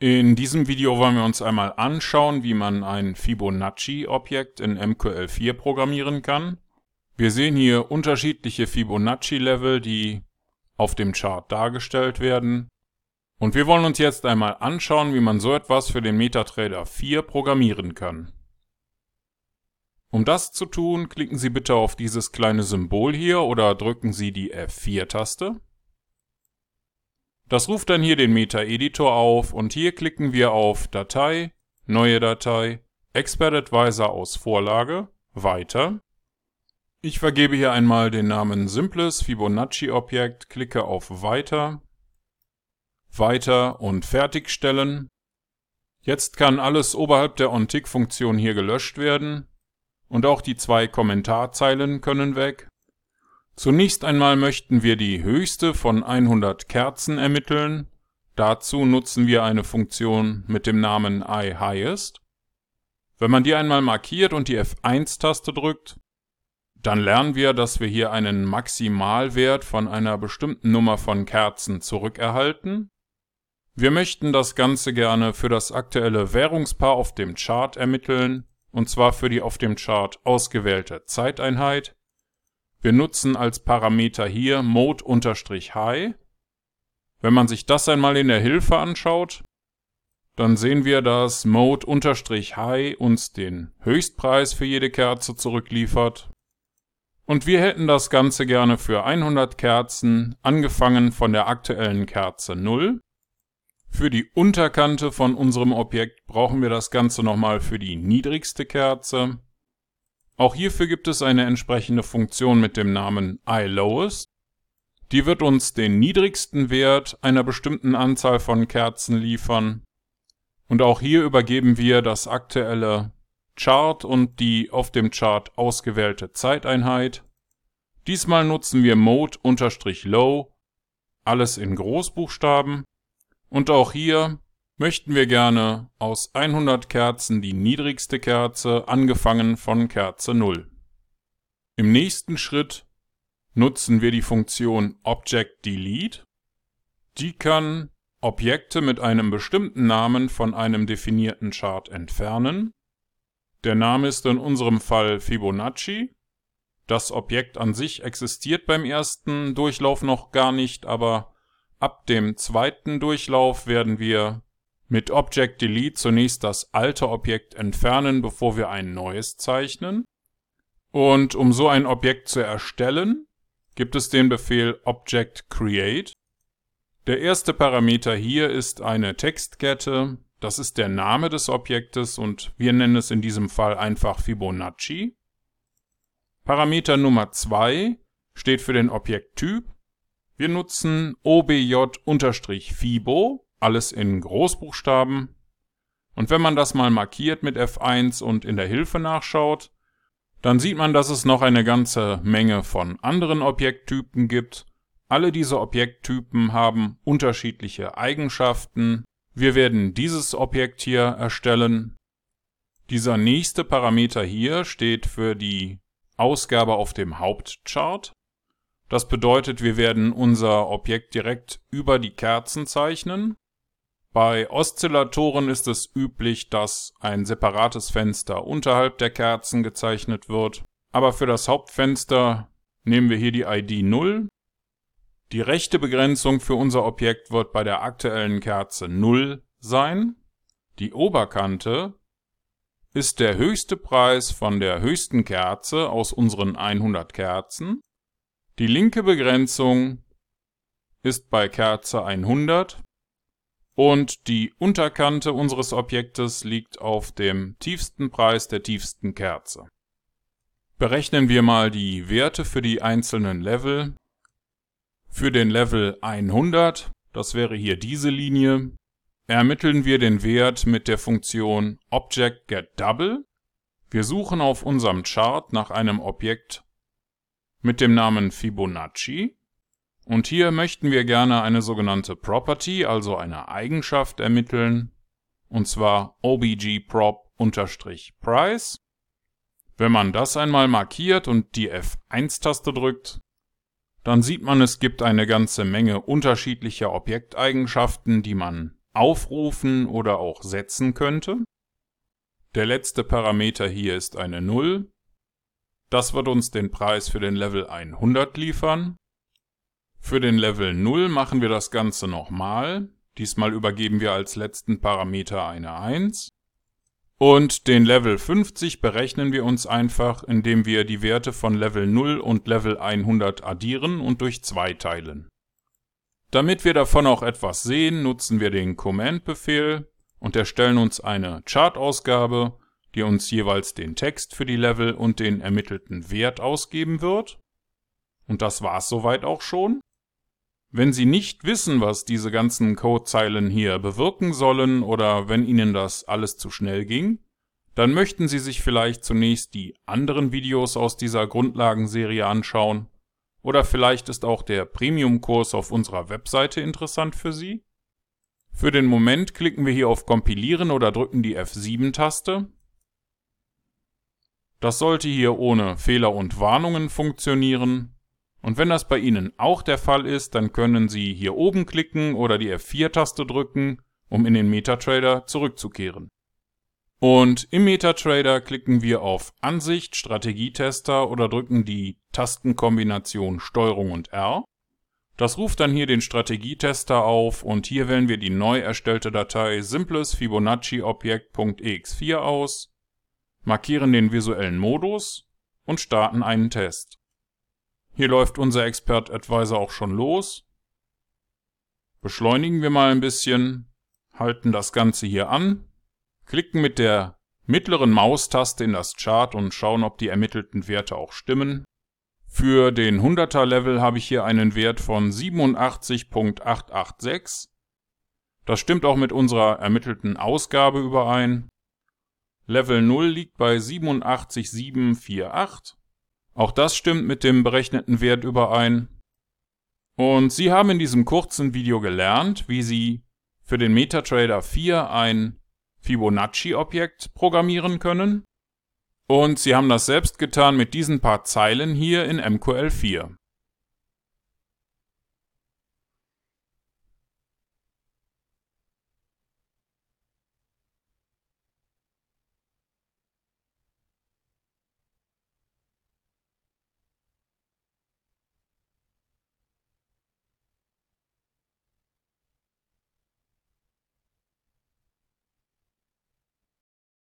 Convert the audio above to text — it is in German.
In diesem Video wollen wir uns einmal anschauen, wie man ein Fibonacci-Objekt in MQL4 programmieren kann. Wir sehen hier unterschiedliche Fibonacci-Level, die auf dem Chart dargestellt werden. Und wir wollen uns jetzt einmal anschauen, wie man so etwas für den MetaTrader 4 programmieren kann. Um das zu tun, klicken Sie bitte auf dieses kleine Symbol hier oder drücken Sie die F4-Taste. Das ruft dann hier den Meta-Editor auf und hier klicken wir auf Datei, Neue Datei, Expert Advisor aus Vorlage, Weiter. Ich vergebe hier einmal den Namen Simples Fibonacci-Objekt, klicke auf Weiter, Weiter und Fertigstellen. Jetzt kann alles oberhalb der OnTick-Funktion hier gelöscht werden und auch die zwei Kommentarzeilen können weg. Zunächst einmal möchten wir die höchste von 100 Kerzen ermitteln. Dazu nutzen wir eine Funktion mit dem Namen iHighest. Wenn man die einmal markiert und die F1-Taste drückt, dann lernen wir, dass wir hier einen Maximalwert von einer bestimmten Nummer von Kerzen zurückerhalten. Wir möchten das Ganze gerne für das aktuelle Währungspaar auf dem Chart ermitteln, und zwar für die auf dem Chart ausgewählte Zeiteinheit. Wir nutzen als Parameter hier mode-high. Wenn man sich das einmal in der Hilfe anschaut, dann sehen wir, dass mode-high uns den Höchstpreis für jede Kerze zurückliefert. Und wir hätten das Ganze gerne für 100 Kerzen, angefangen von der aktuellen Kerze 0. Für die Unterkante von unserem Objekt brauchen wir das Ganze nochmal für die niedrigste Kerze. Auch hierfür gibt es eine entsprechende Funktion mit dem Namen iLowest. Die wird uns den niedrigsten Wert einer bestimmten Anzahl von Kerzen liefern. Und auch hier übergeben wir das aktuelle Chart und die auf dem Chart ausgewählte Zeiteinheit. Diesmal nutzen wir Mode-Low, alles in Großbuchstaben. Und auch hier möchten wir gerne aus 100 Kerzen die niedrigste Kerze, angefangen von Kerze 0. Im nächsten Schritt nutzen wir die Funktion Object Delete. Die kann Objekte mit einem bestimmten Namen von einem definierten Chart entfernen. Der Name ist in unserem Fall Fibonacci. Das Objekt an sich existiert beim ersten Durchlauf noch gar nicht, aber ab dem zweiten Durchlauf werden wir mit Object Delete zunächst das alte Objekt entfernen, bevor wir ein neues zeichnen. Und um so ein Objekt zu erstellen, gibt es den Befehl Object Create. Der erste Parameter hier ist eine Textkette. Das ist der Name des Objektes und wir nennen es in diesem Fall einfach Fibonacci. Parameter Nummer 2 steht für den Objekttyp. Wir nutzen obj-fibo alles in Großbuchstaben. Und wenn man das mal markiert mit F1 und in der Hilfe nachschaut, dann sieht man, dass es noch eine ganze Menge von anderen Objekttypen gibt. Alle diese Objekttypen haben unterschiedliche Eigenschaften. Wir werden dieses Objekt hier erstellen. Dieser nächste Parameter hier steht für die Ausgabe auf dem Hauptchart. Das bedeutet, wir werden unser Objekt direkt über die Kerzen zeichnen. Bei Oszillatoren ist es üblich, dass ein separates Fenster unterhalb der Kerzen gezeichnet wird. Aber für das Hauptfenster nehmen wir hier die ID 0. Die rechte Begrenzung für unser Objekt wird bei der aktuellen Kerze 0 sein. Die Oberkante ist der höchste Preis von der höchsten Kerze aus unseren 100 Kerzen. Die linke Begrenzung ist bei Kerze 100 und die Unterkante unseres Objektes liegt auf dem tiefsten Preis der tiefsten Kerze. Berechnen wir mal die Werte für die einzelnen Level. Für den Level 100, das wäre hier diese Linie, ermitteln wir den Wert mit der Funktion ObjectGetDouble. Wir suchen auf unserem Chart nach einem Objekt mit dem Namen Fibonacci und hier möchten wir gerne eine sogenannte Property, also eine Eigenschaft ermitteln, und zwar obgprop-price. Wenn man das einmal markiert und die F1-Taste drückt, dann sieht man, es gibt eine ganze Menge unterschiedlicher Objekteigenschaften, die man aufrufen oder auch setzen könnte. Der letzte Parameter hier ist eine 0. Das wird uns den Preis für den Level 100 liefern. Für den Level 0 machen wir das Ganze nochmal. Diesmal übergeben wir als letzten Parameter eine 1. Und den Level 50 berechnen wir uns einfach, indem wir die Werte von Level 0 und Level 100 addieren und durch 2 teilen. Damit wir davon auch etwas sehen, nutzen wir den Command-Befehl und erstellen uns eine Chart-Ausgabe, die uns jeweils den Text für die Level und den ermittelten Wert ausgeben wird. Und das war's soweit auch schon. Wenn Sie nicht wissen, was diese ganzen Codezeilen hier bewirken sollen oder wenn Ihnen das alles zu schnell ging, dann möchten Sie sich vielleicht zunächst die anderen Videos aus dieser Grundlagenserie anschauen. Oder vielleicht ist auch der Premium-Kurs auf unserer Webseite interessant für Sie. Für den Moment klicken wir hier auf Kompilieren oder drücken die F7-Taste. Das sollte hier ohne Fehler und Warnungen funktionieren. Und wenn das bei Ihnen auch der Fall ist, dann können Sie hier oben klicken oder die F4-Taste drücken, um in den MetaTrader zurückzukehren. Und im MetaTrader klicken wir auf Ansicht, Strategietester oder drücken die Tastenkombination STRG und R. Das ruft dann hier den Strategietester auf und hier wählen wir die neu erstellte Datei simples Fibonacci Objekt.ex4 aus, markieren den visuellen Modus und starten einen Test. Hier läuft unser Expert Advisor auch schon los. Beschleunigen wir mal ein bisschen, halten das Ganze hier an, klicken mit der mittleren Maustaste in das Chart und schauen, ob die ermittelten Werte auch stimmen. Für den 100er Level habe ich hier einen Wert von 87.886. Das stimmt auch mit unserer ermittelten Ausgabe überein. Level 0 liegt bei 87748. Auch das stimmt mit dem berechneten Wert überein. Und Sie haben in diesem kurzen Video gelernt, wie Sie für den MetaTrader 4 ein Fibonacci-Objekt programmieren können. Und Sie haben das selbst getan mit diesen paar Zeilen hier in MQL4.